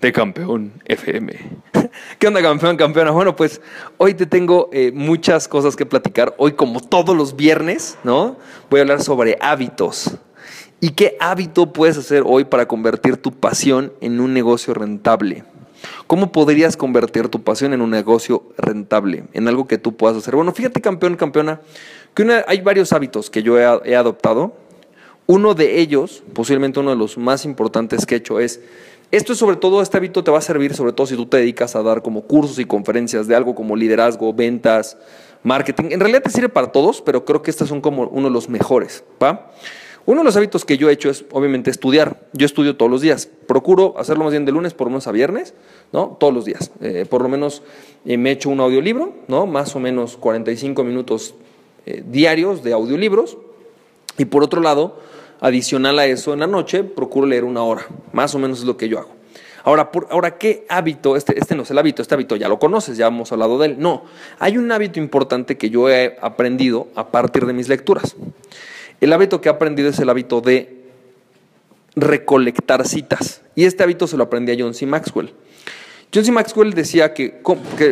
de Campeón FM. ¿Qué onda, campeón, campeona? Bueno, pues hoy te tengo eh, muchas cosas que platicar. Hoy, como todos los viernes, ¿no? Voy a hablar sobre hábitos. ¿Y qué hábito puedes hacer hoy para convertir tu pasión en un negocio rentable? ¿Cómo podrías convertir tu pasión en un negocio rentable, en algo que tú puedas hacer? Bueno, fíjate, campeón, campeona, que hay varios hábitos que yo he, he adoptado. Uno de ellos, posiblemente uno de los más importantes que he hecho, es esto es sobre todo, este hábito te va a servir sobre todo si tú te dedicas a dar como cursos y conferencias de algo como liderazgo, ventas, marketing. En realidad te sirve para todos, pero creo que estos son como uno de los mejores. Uno de los hábitos que yo he hecho es obviamente estudiar. Yo estudio todos los días. Procuro hacerlo más bien de lunes por lo menos a viernes, ¿no? Todos los días. Eh, por lo menos eh, me echo un audiolibro, ¿no? Más o menos 45 minutos eh, diarios de audiolibros. Y por otro lado, Adicional a eso, en la noche procuro leer una hora, más o menos es lo que yo hago. Ahora, ahora ¿qué hábito? Este, este no es el hábito, este hábito ya lo conoces, ya hemos hablado de él. No, hay un hábito importante que yo he aprendido a partir de mis lecturas. El hábito que he aprendido es el hábito de recolectar citas. Y este hábito se lo aprendí a John C. Maxwell. John C. Maxwell decía que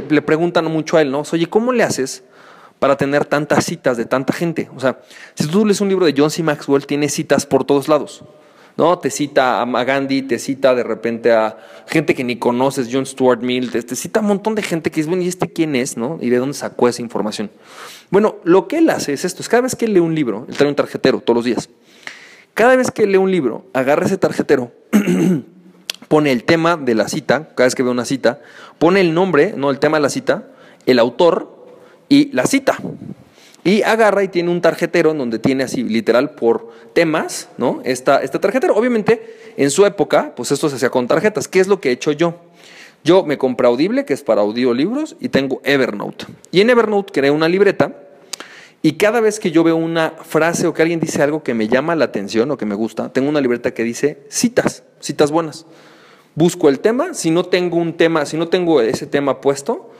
le preguntan mucho a él, ¿no? Oye, ¿cómo le haces para tener tantas citas de tanta gente. O sea, si tú lees un libro de John C. Maxwell, tiene citas por todos lados. ¿no? Te cita a Gandhi, te cita de repente a gente que ni conoces, John Stuart Mill, te, cita a un montón de gente que es, bueno, ¿y este quién es? ¿no? ¿Y de dónde sacó esa información? Bueno, lo que él hace es esto, es cada vez que lee un libro, él trae un tarjetero todos los días. Cada vez que lee un libro, agarra ese tarjetero, pone el tema de la cita, cada vez que ve una cita, pone el nombre, no el tema de la cita, el autor y la cita. Y agarra y tiene un tarjetero en donde tiene así literal por temas, ¿no? Esta, este tarjetero. Obviamente, en su época, pues esto se hacía con tarjetas. ¿Qué es lo que he hecho yo? Yo me compré Audible, que es para audiolibros, y tengo Evernote. Y en Evernote creé una libreta y cada vez que yo veo una frase o que alguien dice algo que me llama la atención o que me gusta, tengo una libreta que dice citas, citas buenas. Busco el tema, si no tengo un tema, si no tengo ese tema puesto,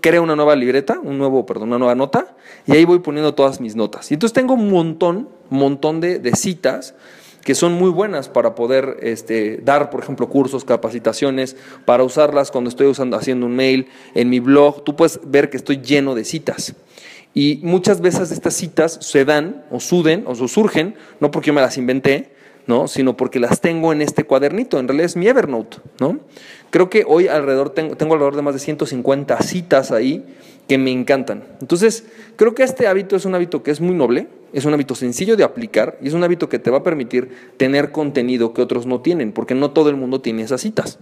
creo una nueva libreta, un nuevo, perdón, una nueva nota, y ahí voy poniendo todas mis notas. Y entonces tengo un montón, montón de, citas que son muy buenas para poder este, dar, por ejemplo, cursos, capacitaciones, para usarlas cuando estoy usando, haciendo un mail, en mi blog, tú puedes ver que estoy lleno de citas. Y muchas veces estas citas se dan o suden o surgen, no porque yo me las inventé, ¿no? sino porque las tengo en este cuadernito, en realidad es mi Evernote. ¿no? Creo que hoy alrededor tengo, alrededor de más de 150 citas ahí que me encantan. Entonces, creo que este hábito es un hábito que es muy noble, es un hábito sencillo de aplicar y es un hábito que te va a permitir tener contenido que otros no tienen, porque no todo el mundo tiene esas citas.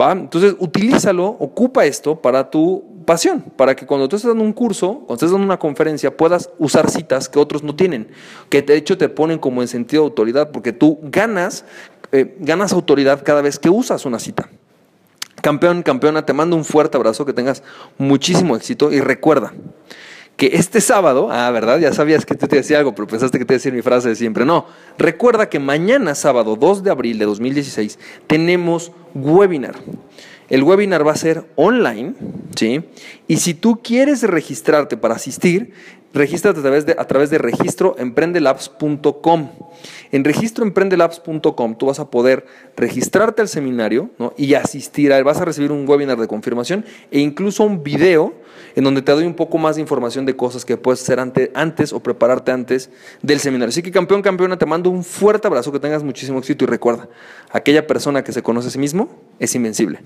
¿Va? Entonces, utilízalo, ocupa esto para tu pasión, para que cuando tú estés dando un curso, cuando estés dando una conferencia, puedas usar citas que otros no tienen, que de hecho te ponen como en sentido de autoridad, porque tú ganas, eh, ganas autoridad cada vez que usas una cita. Campeón, campeona, te mando un fuerte abrazo, que tengas muchísimo éxito y recuerda, que este sábado, ah, ¿verdad? Ya sabías que te decía algo, pero pensaste que te iba a decir mi frase de siempre. No, recuerda que mañana, sábado 2 de abril de 2016, tenemos webinar. El webinar va a ser online, ¿sí? Y si tú quieres registrarte para asistir, regístrate a través de, a través de registroemprendelabs.com. En registroemprendelabs.com tú vas a poder registrarte al seminario y asistir a él. Vas a recibir un webinar de confirmación e incluso un video en donde te doy un poco más de información de cosas que puedes hacer antes o prepararte antes del seminario. Así que campeón, campeona, te mando un fuerte abrazo, que tengas muchísimo éxito y recuerda, aquella persona que se conoce a sí mismo es invencible.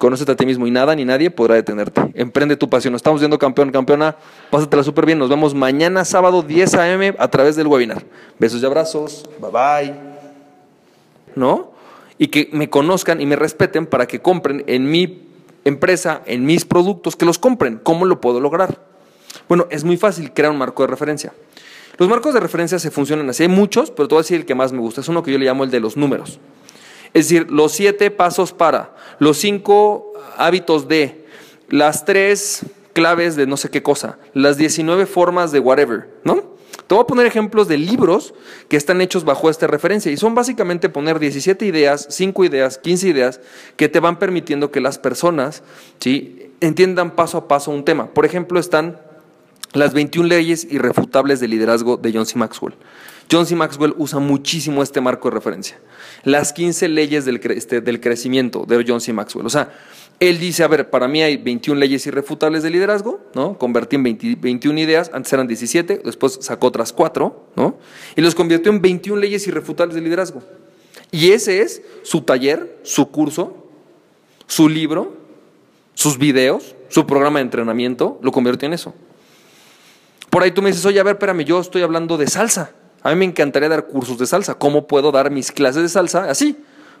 Conócete a ti mismo y nada ni nadie podrá detenerte. Emprende tu pasión. estamos viendo campeón, campeona. Pásatela súper bien. Nos vemos mañana sábado 10 a.m. a través del webinar. Besos y abrazos. Bye bye. ¿No? Y que me conozcan y me respeten para que compren en mi empresa, en mis productos, que los compren. ¿Cómo lo puedo lograr? Bueno, es muy fácil crear un marco de referencia. Los marcos de referencia se funcionan así. Hay muchos, pero te voy a decir el que más me gusta. Es uno que yo le llamo el de los números. Es decir, los siete pasos para, los cinco hábitos de, las tres claves de no sé qué cosa, las 19 formas de whatever, ¿no? Te voy a poner ejemplos de libros que están hechos bajo esta referencia y son básicamente poner 17 ideas, 5 ideas, 15 ideas que te van permitiendo que las personas ¿sí? entiendan paso a paso un tema. Por ejemplo, están las 21 leyes irrefutables de liderazgo de John C. Maxwell. John C. Maxwell usa muchísimo este marco de referencia. Las 15 leyes del, este, del crecimiento de John C. Maxwell. O sea, él dice, a ver, para mí hay 21 leyes irrefutables de liderazgo, ¿no? Convertí en 21 ideas, antes eran 17, después sacó otras 4, ¿no? Y los convirtió en 21 leyes irrefutables de liderazgo. Y ese es su taller, su curso, su libro, sus videos, su programa de entrenamiento, lo convirtió en eso. Por ahí tú me dices, oye, a ver, espérame, yo estoy hablando de salsa. A mí me encantaría dar cursos de salsa. ¿Cómo puedo dar mis clases de salsa así?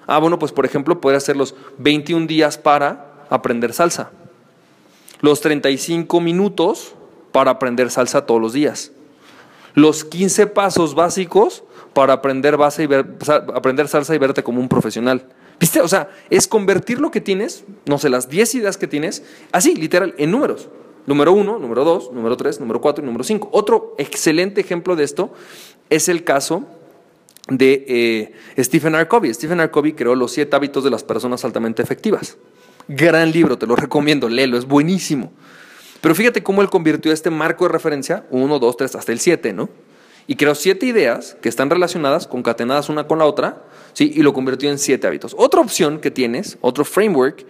Ah, bueno, pues por ejemplo, puede hacer los 21 días para aprender salsa. Los 35 minutos para aprender salsa todos los días. Los 15 pasos básicos para aprender, base y aprender salsa y verte como un profesional. ¿Viste? O sea, es convertir lo que tienes, no sé, las 10 ideas que tienes, así, literal, en números. Número 1, número 2, número 3, número 4 y número 5. Otro excelente ejemplo de esto es el caso de eh, Stephen R. Covey. Stephen R. Covey creó los siete hábitos de las personas altamente efectivas. Gran libro, te lo recomiendo, léelo, es buenísimo. Pero fíjate cómo él convirtió este marco de referencia, 1, 2, 3, hasta el 7, ¿no? Y creó siete ideas que están relacionadas, concatenadas una con la otra, ¿sí? Y lo convirtió en siete hábitos. Otra opción que tienes, otro framework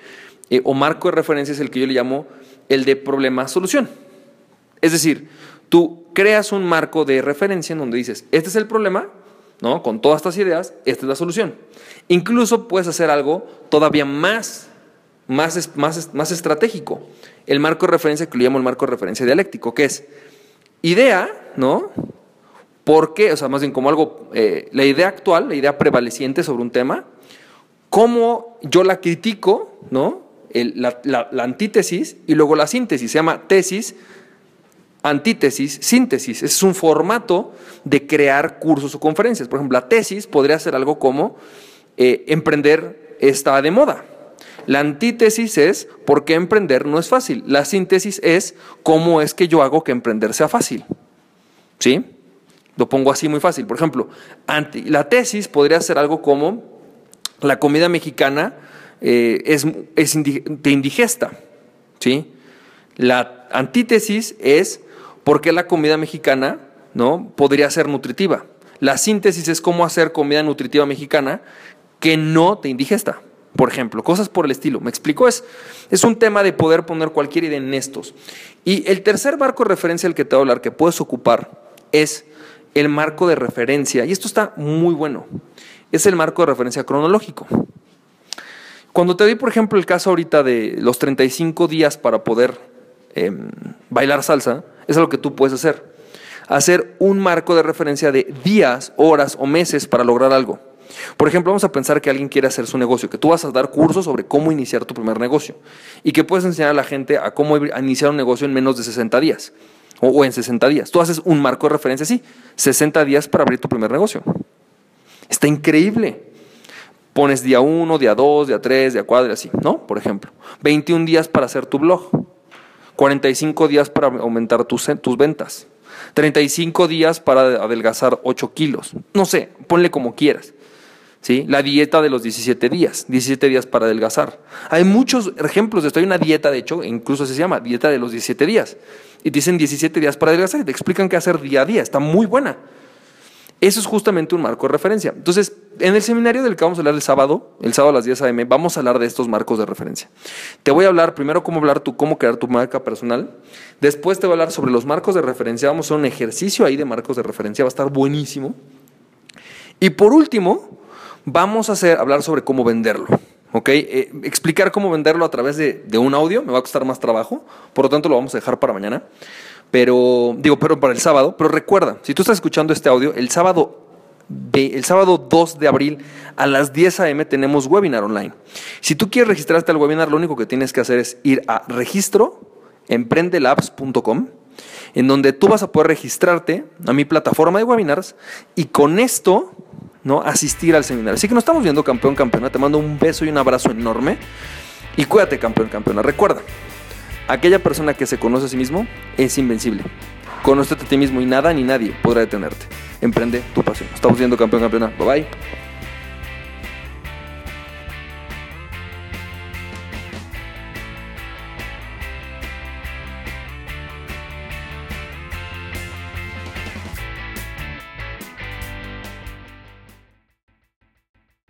eh, o marco de referencia es el que yo le llamo el de problema-solución. Es decir, tú creas un marco de referencia en donde dices, este es el problema, ¿no? Con todas estas ideas, esta es la solución. Incluso puedes hacer algo todavía más más, más, más estratégico. El marco de referencia que lo llamo el marco de referencia dialéctico, que es idea, ¿no? ¿Por qué? O sea, más bien como algo, eh, la idea actual, la idea prevaleciente sobre un tema, cómo yo la critico, ¿no? la, la, antítesis y luego la síntesis. Se llama tesis, antítesis, síntesis. Es un formato de crear cursos o conferencias. Por ejemplo, la tesis podría ser algo como eh, emprender está de moda. La antítesis es por qué emprender no es fácil. La síntesis es cómo es que yo hago que emprender sea fácil. ¿Sí? Lo pongo así muy fácil. Por ejemplo, la tesis podría ser algo como la comida mexicana eh, es, es te indigesta. ¿Sí? La antítesis es por qué la comida mexicana ¿no? podría ser nutritiva. La síntesis es cómo hacer comida nutritiva mexicana que no te indigesta por ejemplo, cosas por el estilo. ¿Me explico? Es, es un tema de poder poner cualquier idea en estos. Y el tercer marco de referencia al que te voy a hablar que puedes ocupar es el marco de referencia, y esto está muy bueno, es el marco de referencia cronológico. Cuando te doy, por ejemplo, el caso ahorita de los 35 días para poder em, bailar salsa, es algo que tú puedes hacer. Hacer un marco de referencia de días, horas o meses para lograr algo. Por ejemplo, vamos a pensar que alguien quiere hacer su negocio, que tú vas a dar cursos sobre cómo iniciar tu primer negocio y que puedes enseñar a la gente a cómo iniciar un negocio en menos de 60 días o, en 60 días. Tú haces un marco de referencia así, 60 días para abrir tu primer negocio. Está increíble. Pones día 1, día 2, día 3, día 4, así, ¿no? Por ejemplo, 21 días para hacer tu blog, 45 días para aumentar tus, tus ventas, 35 días para adelgazar 8 kilos. No sé, ponle como quieras. ¿sí? La dieta de los 17 días, 17 días para adelgazar. Hay muchos ejemplos de esto. Hay una dieta, de hecho, incluso se llama dieta de los 17 días. Y dicen 17 días para adelgazar te explican qué hacer día a día. Está muy buena. Eso es justamente un marco de referencia. Entonces, en el seminario del que vamos a hablar el sábado, el sábado a las 10 a.m., vamos a hablar de estos marcos de referencia. Te voy a hablar primero cómo hablar tú, cómo crear tu marca personal. Después te voy a hablar sobre los marcos de referencia. Vamos a hacer un ejercicio ahí de marcos de referencia. Va a estar buenísimo. Y por último, Vamos a hacer, hablar sobre cómo venderlo. ¿ok? Eh, explicar cómo venderlo a través de, un audio me va a costar más trabajo, por lo tanto lo vamos a dejar para mañana. Pero, digo, pero para el sábado. Pero recuerda, si tú estás escuchando este audio, el sábado, el sábado 2 de abril a las 10 a.m. tenemos webinar online. Si tú quieres registrarte al webinar, lo único que tienes que hacer es ir a registro emprendelabs.com en donde tú vas a poder registrarte a mi plataforma de webinars y con esto ¿no? Asistir al seminario. Así que nos estamos viendo, campeón, campeona. Te mando un beso y un abrazo enorme. Y cuídate, campeón, campeona. Recuerda, Aquella persona que se conoce a sí mismo es invencible. Conócete a ti mismo y nada ni nadie podrá detenerte. Emprende tu pasión. Estamos viendo campeón campeona. Bye bye.